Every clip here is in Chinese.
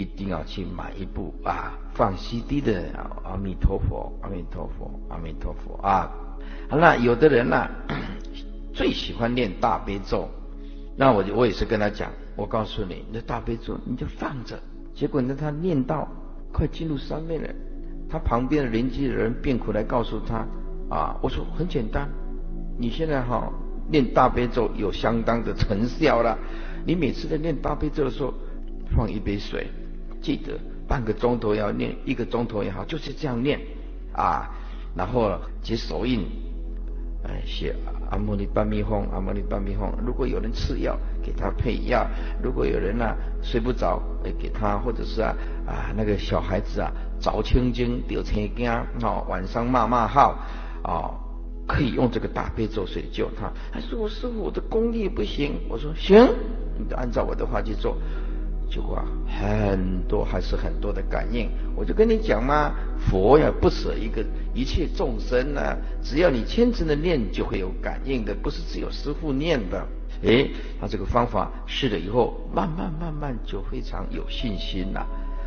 一定要去买一部啊，放 CD 的阿弥陀佛，阿弥陀佛，阿弥陀佛啊。好了，有的人呢、最喜欢念大悲咒，那我就我也是跟他讲，我告诉你，那大悲咒你就放着。结果呢，他念到快进入三昧了，他旁边的邻居的人便过来告诉他啊，我说很简单，你现在哈、念大悲咒有相当的成效了。你每次在念大悲咒的时候，放一杯水。记得半个钟头要念，一个钟头也好，就是这样念啊。然后结手印，哎，写阿弥陀半蜜哄，阿弥陀半蜜哄。如果有人吃药，给他配药；如果有人呢、啊、睡不着，哎，给他或者是啊啊那个小孩子啊早青筋丢青筋啊，晚上骂骂号啊，可以用这个大悲咒水救他。他说：“师傅，我的功力不行。”我说：“行，你就按照我的话去做。”就啊，很多还是很多的感应，我就跟你讲嘛，佛呀不舍一个一切众生啊，只要你虔诚的念，就会有感应的，不是只有师父念的。诶，他这个方法试了以后，慢慢慢慢就非常有信心了。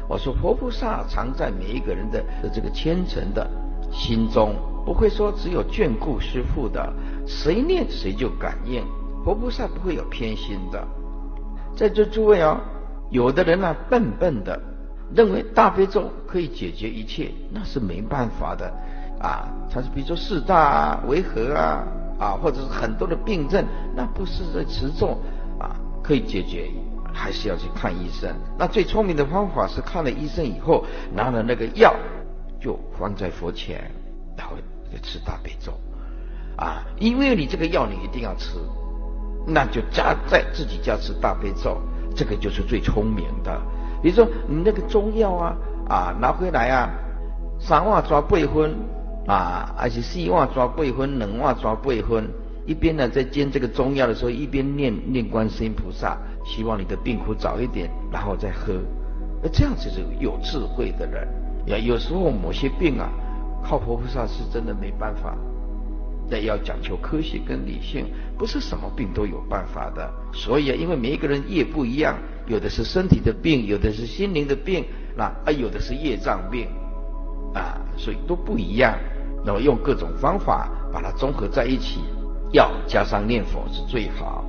我说佛菩萨常在每一个人的这个虔诚的心中，不会说只有眷顾师父的，谁念谁就感应，佛菩萨不会有偏心的。在座诸位啊。有的人呢、啊，笨笨的，认为大悲咒可以解决一切，那是没办法的啊。他是比如说四大啊、违和啊啊，或者是很多的病症，那不是在持咒啊可以解决，还是要去看医生。那最聪明的方法是看了医生以后，拿了那个药就放在佛前，然后就吃大悲咒啊。因为你这个药你一定要吃，那就加在自己家吃大悲咒。这个就是最聪明的。比如说，你那个中药啊，啊拿回来啊，三碗抓八分啊，还是四碗抓八分，两碗抓八分。一边呢在煎这个中药的时候，一边念念观世音菩萨，希望你的病苦早一点，然后再喝。那这样子是有智慧的人。呀，有时候某些病啊，靠佛菩萨是真的没办法。但要讲求科学跟理性，不是什么病都有办法的。所以啊，因为每一个人业不一样，有的是身体的病，有的是心灵的病，那啊有的是业障病，啊，所以都不一样。那么用各种方法把它综合在一起，药加上念佛是最好。